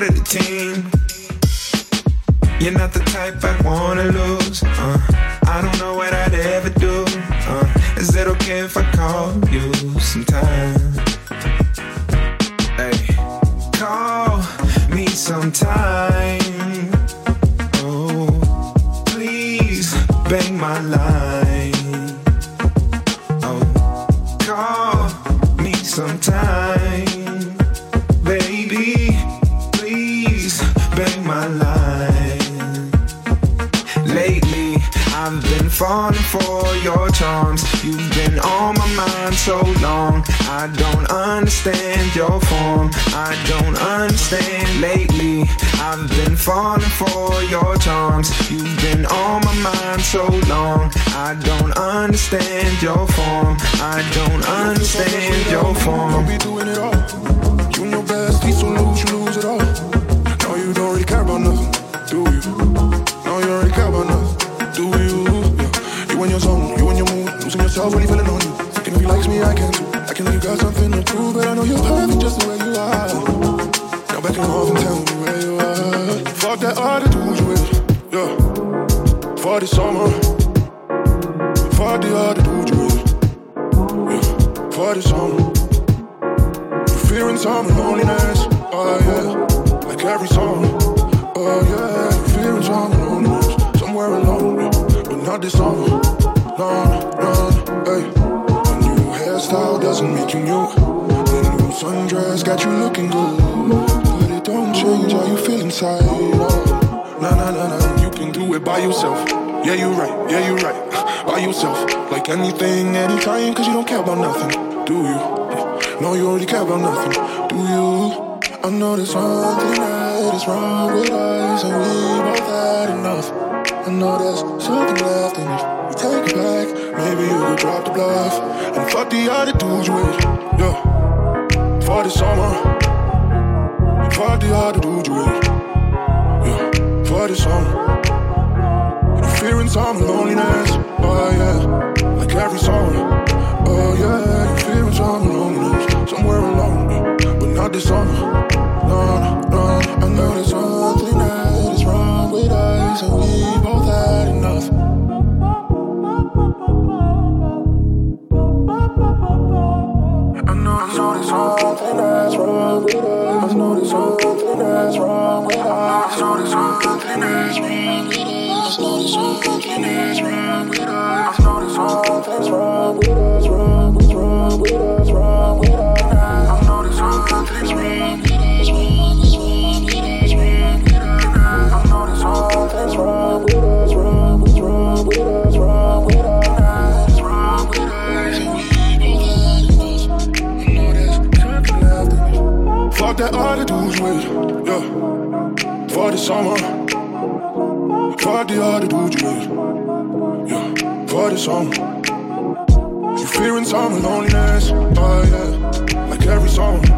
part of the team. You're not the type I wanna lose. Uh, I don't know what I'd ever do. Uh, is it okay if I call you sometime? Hey, call me sometime Please bang my line. So long. I don't understand your form. I don't understand lately. I've been falling for your charms. You've been on my mind so long. I don't understand your form. I don't understand your form. Don't be doing it all. You know best, so lose, you lose it all. No, you don't really care about nothing, do you? No, you don't really care about nothing, do you? Yeah. You and your song, you and your mood, losing yourself when you feeling on you. Thinking if he likes me, I can. I can you got something to prove, but I know you're perfect just the way you are. Now back and off and tell me where you are. Fuck that attitude you with, yeah. For the summer, for the attitude you with, yeah. For the summer, fearing some loneliness, oh yeah. Like every song, oh yeah. Fearing some loneliness, somewhere alone, but not this summer. No, no, hey. Hairstyle doesn't make you new. The new sundress got you looking good, but it don't change how you feel inside. Nah, nah, nah, nah. You can do it by yourself. Yeah, you right. Yeah, you right. By yourself, like anything, anytime, cause you don't care about nothing, do you? No, you already care about nothing, do you? I know there's something that is wrong with us, and we both had enough. I know there's something left, and if we take it back, maybe you could drop the bluff and fuck the other with, yeah. For the summer, fuck the other with, yeah. For the summer. Fearing some loneliness, oh yeah, like every song. Oh yeah, you fearing some loneliness, song. You fearing time and loneliness, oh yeah, like every song.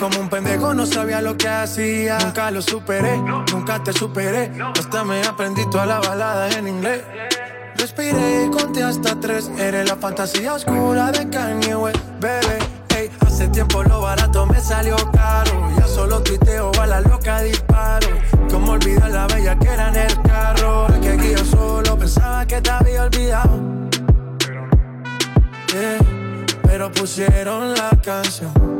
Como un pendejo no sabía lo que hacía. Nunca lo superé, nunca te superé. Hasta me aprendí toda la balada en inglés. Respiré y conté hasta tres. Eres la fantasía oscura de Kanye West, bebé. Ey, hace tiempo lo barato me salió caro. Ya solo tuiteo a la loca disparo. Como olvidar la bella que era en el carro. Es que aquí yo solo pensaba que te había olvidado. Yeah, pero pusieron la canción.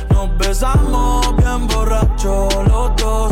nos besamos bien borracho los dos.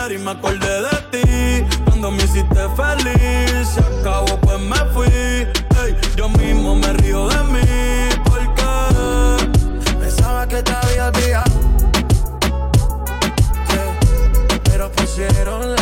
y me acordé de ti cuando me hiciste feliz. Se acabó, pues me fui. yo mismo me río de mí porque pensaba que te había olvidado. pero pusieron la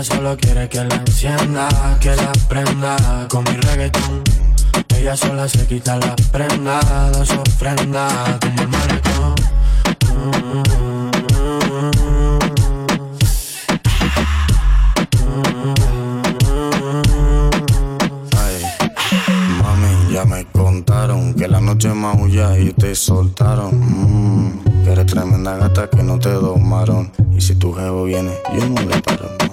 solo quiere que la encienda, que la prenda con mi reggaetón. Ella sola se quita la prenda, las ofrenda como el malecón. Ay, mami, ya me contaron que la noche maulla y te soltaron. Mm, que eres tremenda gata que no te domaron. Y si tu jevo viene, yo no le paro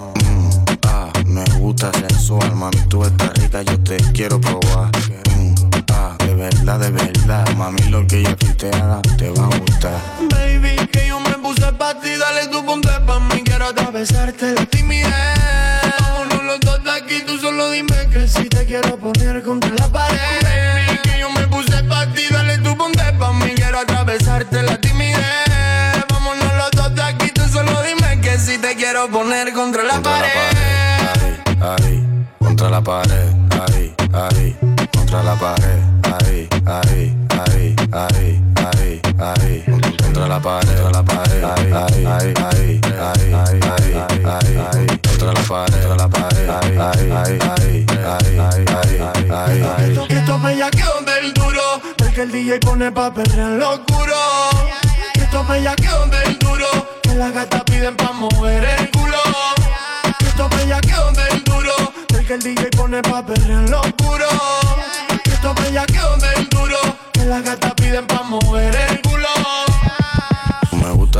sensual, mami, tú estás rica, yo te quiero probar. Mm, ah, de verdad, de verdad, mami, lo que yo te haga te va a gustar. Baby, que yo me puse pa' ti, dale tu ponte pa' mí, quiero atravesarte la timidez. Vámonos los dos de aquí, tú solo dime que si te quiero poner contra la pared. Baby, que yo me puse pa' ti, dale tu ponte pa' mí, quiero atravesarte la timidez. Vámonos los dos de aquí, tú solo dime que si te quiero poner contra la pared ahí, contra la pared, ahí, ahí, contra la pared, ahí, ahí, ahí, ahí, ahí, ahí, contra la pared, contra la pared, ahí, ahí, ahí, ahí, ahí, ahí, ahí, contra la pared, contra la pared, ahí, ahí, ahí, ahí, ahí, ahí, ahí. Esto es bellaqueón del duro, porque el DJ pone pa' perrear lo oscuro. Esto es bellaqueón del duro, que las gatas piden pa' mover el culo. Esto es bellaqueón que el DJ pone pa' en lo oscuro. Esto bellaqueo del duro, que las gatas piden pa' mover el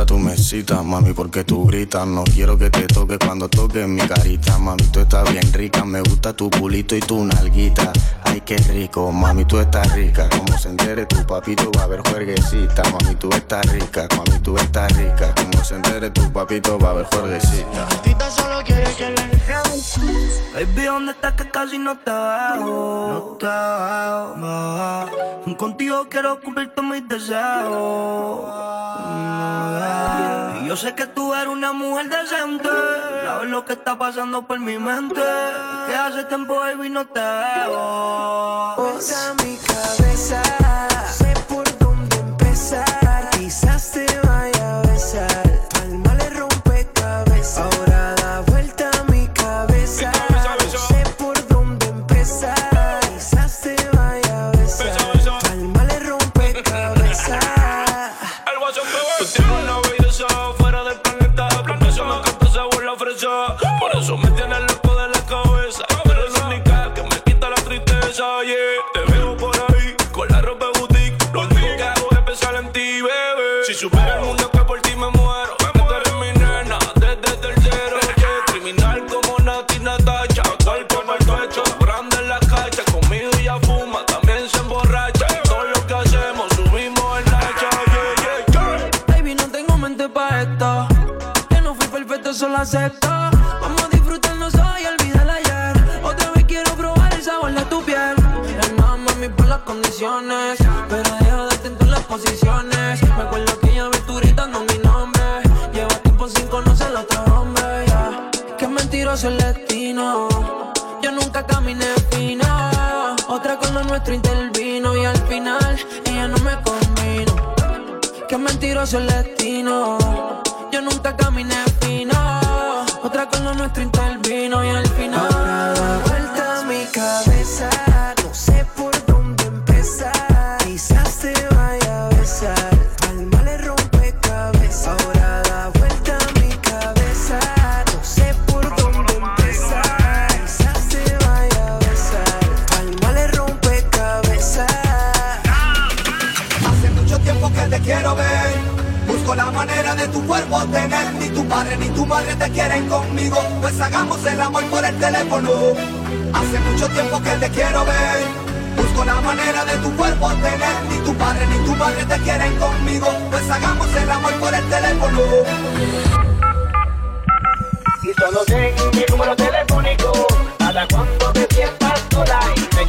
tu mesita, mami, porque tú gritas. No quiero que te toque cuando toques mi carita. Mami, tú estás bien rica. Me gusta tu pulito y tu nalguita. Ay, qué rico, mami, tú estás rica. Como se entere tu papito va a haber juerguecita. Mami, tú estás rica, mami, tú estás rica. Como se entere tu papito va a haber juerguecita. La solo quiere que le Baby, ¿dónde estás que casi no te veo? No te veo, Contigo quiero cumplir todos mis deseos. Y yo sé que tú eres una mujer decente. Sabes lo que está pasando por mi mente. Que hace tiempo, baby, no te veo. Posa mi cabeza.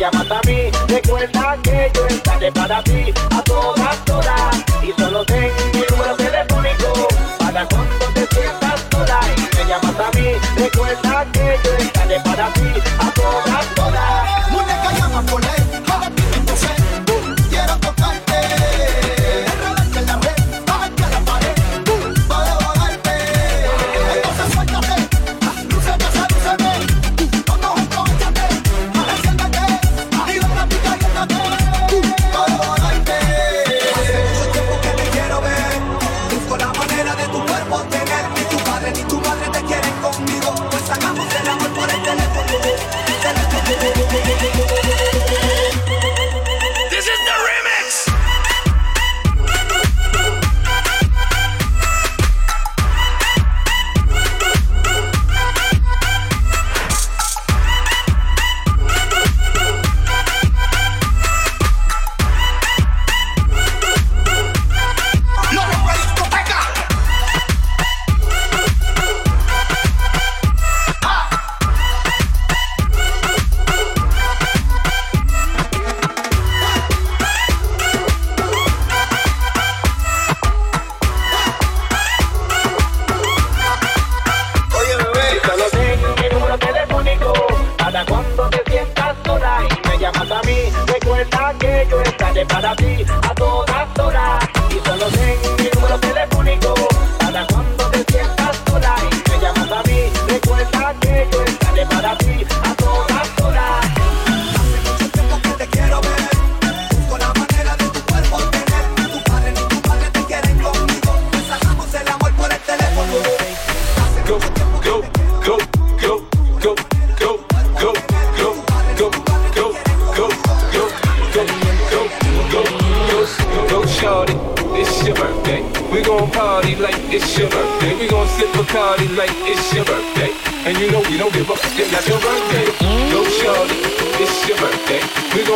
Llamas a mí. Recuerda que yo estaré para ti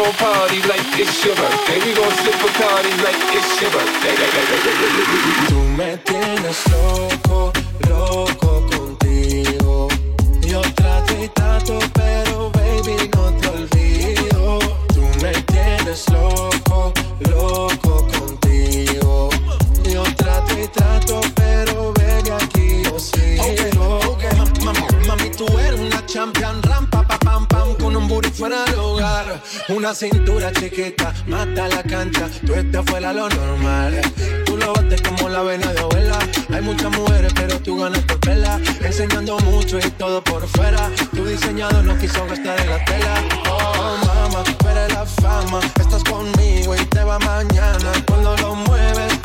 gon' party like it's your birthday. We gon' sip a party like it's your birthday. Tú me tienes loco, loco contigo. Yo trato y trato, pero baby no te olvido. Tu me tienes loco, loco contigo. Yo trato y trato, pero baby aquí yo sigo. Okay, okay. Mami, mami, tú eres una champion. Ram morir fuera del hogar. Una cintura chiquita, mata la cancha. Tú estás fuera lo normal. Tú lo bates como la vena de abuela. Hay muchas mujeres, pero tú ganas por vela. Enseñando mucho y todo por fuera. Tu diseñador no quiso gastar en la tela. Oh, mama, pero la fama. Estás conmigo y te va mañana. Cuando lo mueves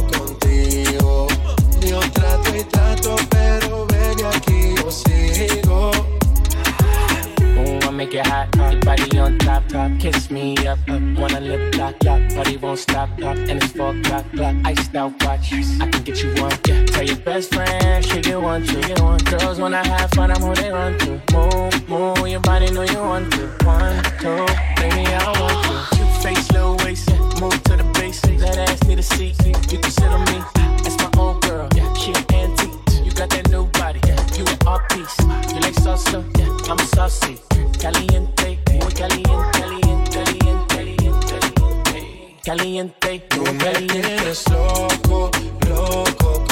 retrato, pero baby, aquí yo sigo. Ooh, I make it hot, your body on top, top. Kiss me up, up. Wanna lip lock, lock. Party won't stop, lock. And it's four o'clock, block. Iced out watch. I can get you one, yeah. Tell your best friend, she get one, she get one. Girls, when I have fun, I'm who they run to. Move, move, your body know you want to. One, two, baby, I want to. Cute face, little waist, move to the basics. That ass need a seat, you can sit on me Antique. You got that new body. You an art piece. You like salsa? Yeah. I'm a saucy. Caliente. Muy caliente. Caliente. Caliente. Caliente. Caliente. Tú me tienes loco, loco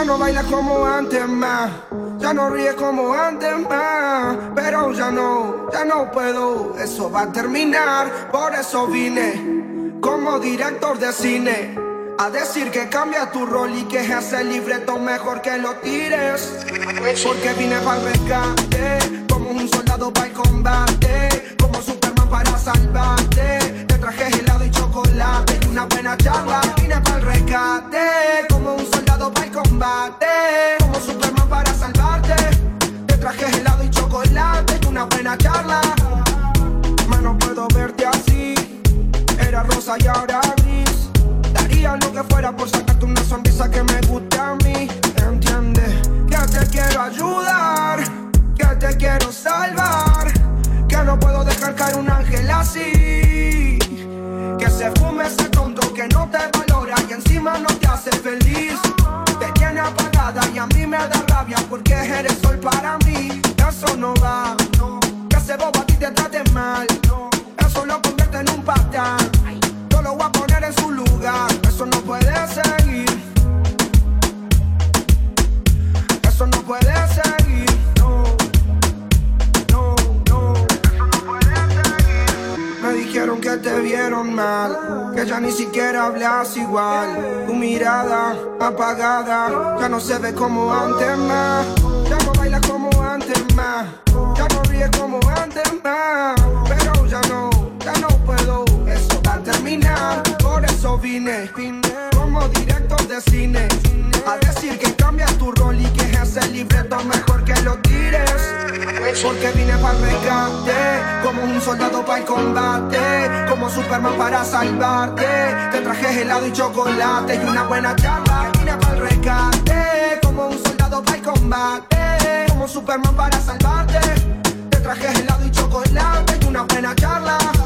Ya no baila como antes más, ya no ríe como antes más, pero ya no, ya no puedo, eso va a terminar, por eso vine como director de cine. A decir que cambia tu rol y que ese libreto mejor que lo tires. Porque vine para el rescate, como un soldado para el combate, como super para salvarte. Te traje helado y chocolate y una buena charla. Vine para el rescate, como un soldado para el combate, como Superman para salvarte. Te traje helado y chocolate y una buena charla. Mano, puedo verte así. Era rosa y ahora lo que fuera por sacarte una sonrisa que me guste a mí. Entiende que te quiero ayudar, que te quiero salvar, no puedo dejar caer un ángel así. Que se fume ese tonto que no te valora y encima no te hace feliz. Te tiene apagada y a mí me da rabia porque eres sol para mí. Eso no va, que ese bobo a ti te trate mal. Eso lo convierte en un patán. Yo lo voy a poner en su lugar. Eso no puede te vieron mal, que ya ni siquiera hablas igual. Tu mirada apagada ya no se ve como antes más. Ya no baila como antes más. Ya no ríe como antes más. Pero ya no, ya no puedo terminar. Por eso vine, como director de cine. A decir que cambias tu rol y que es el libreto mejor que lo tires. Porque vine para el rescate, como un soldado para el combate, como Superman para salvarte. Te traje helado y chocolate y una buena charla. Vine para el rescate, como un soldado para el combate, como Superman para salvarte. Te traje helado y chocolate y una buena charla.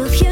of you.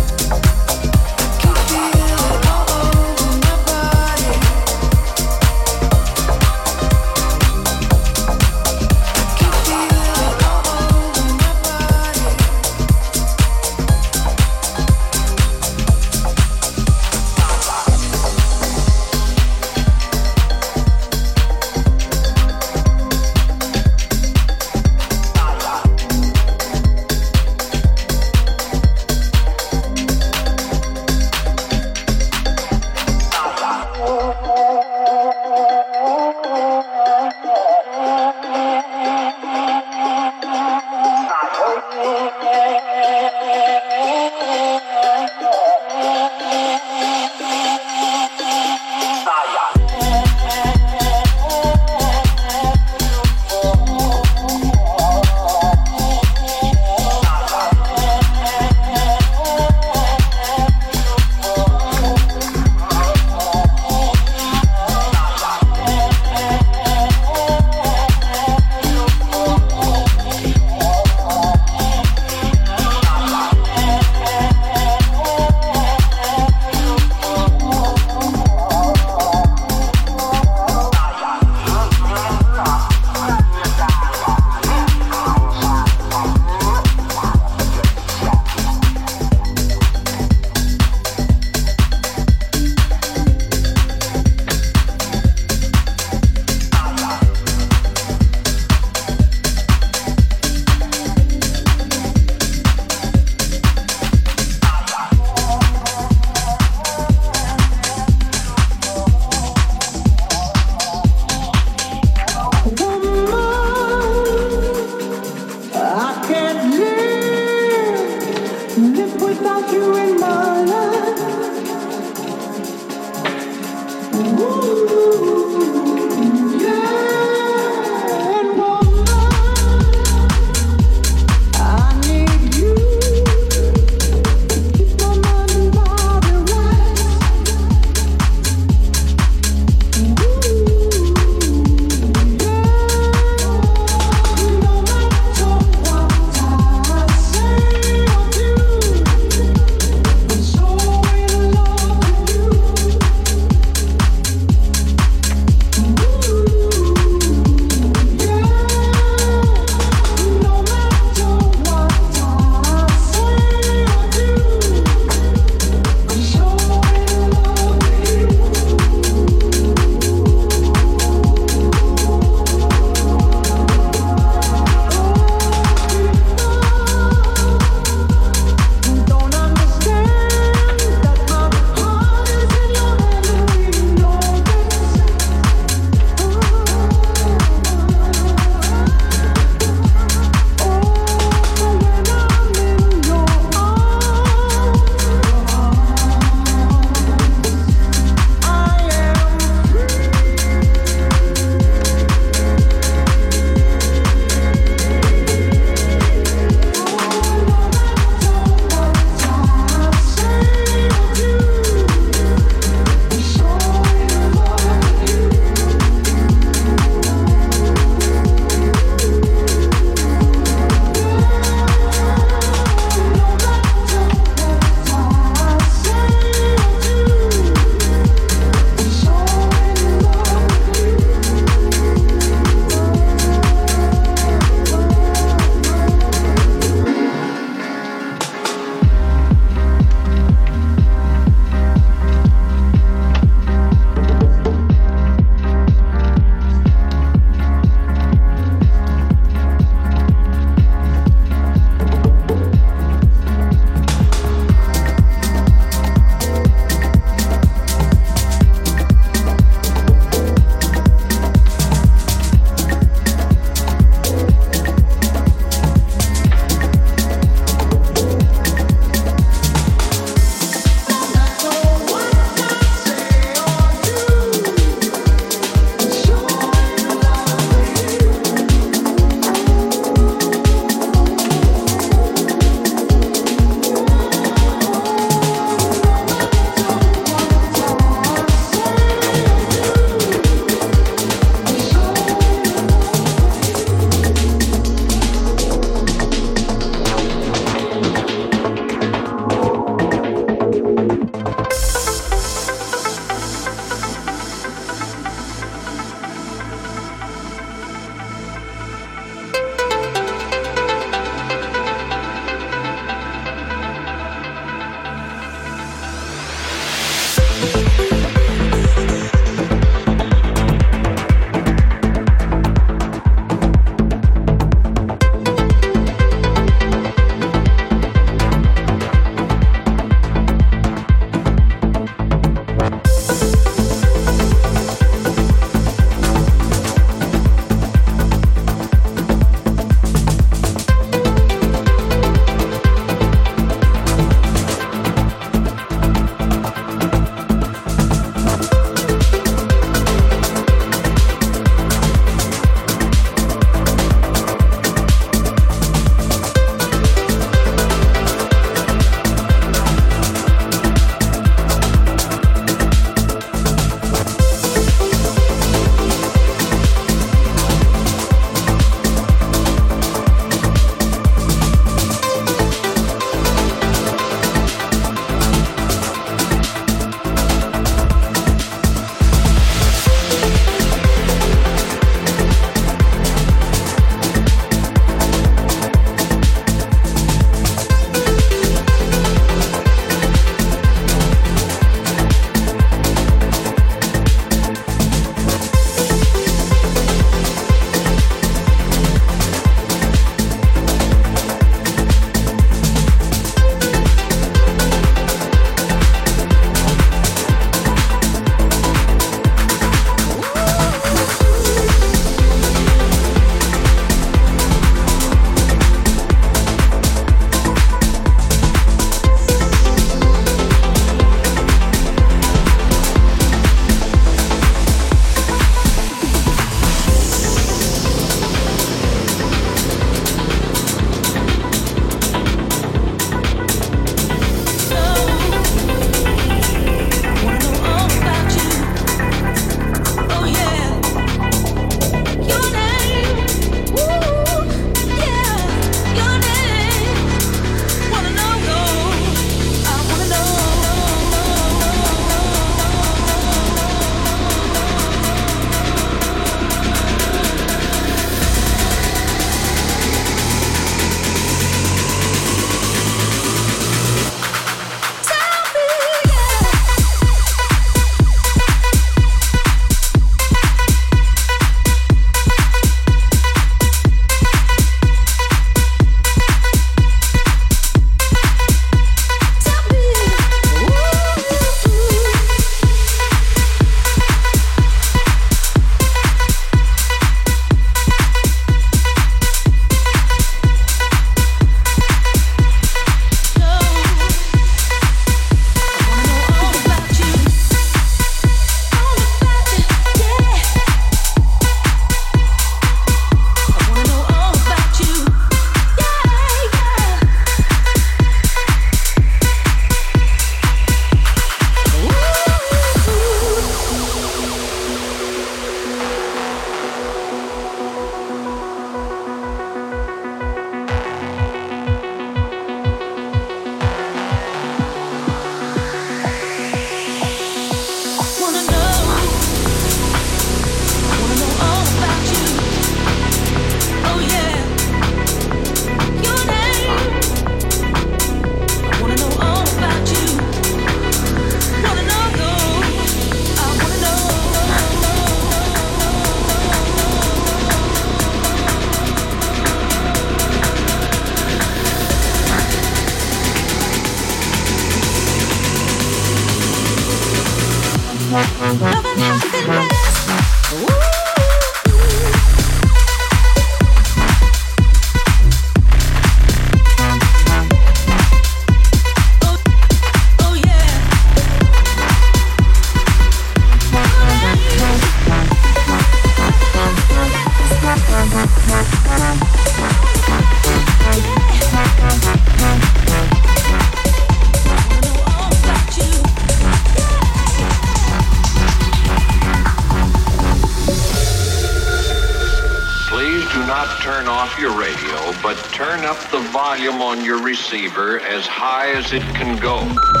off your radio, but turn up the volume on your receiver as high as it can go.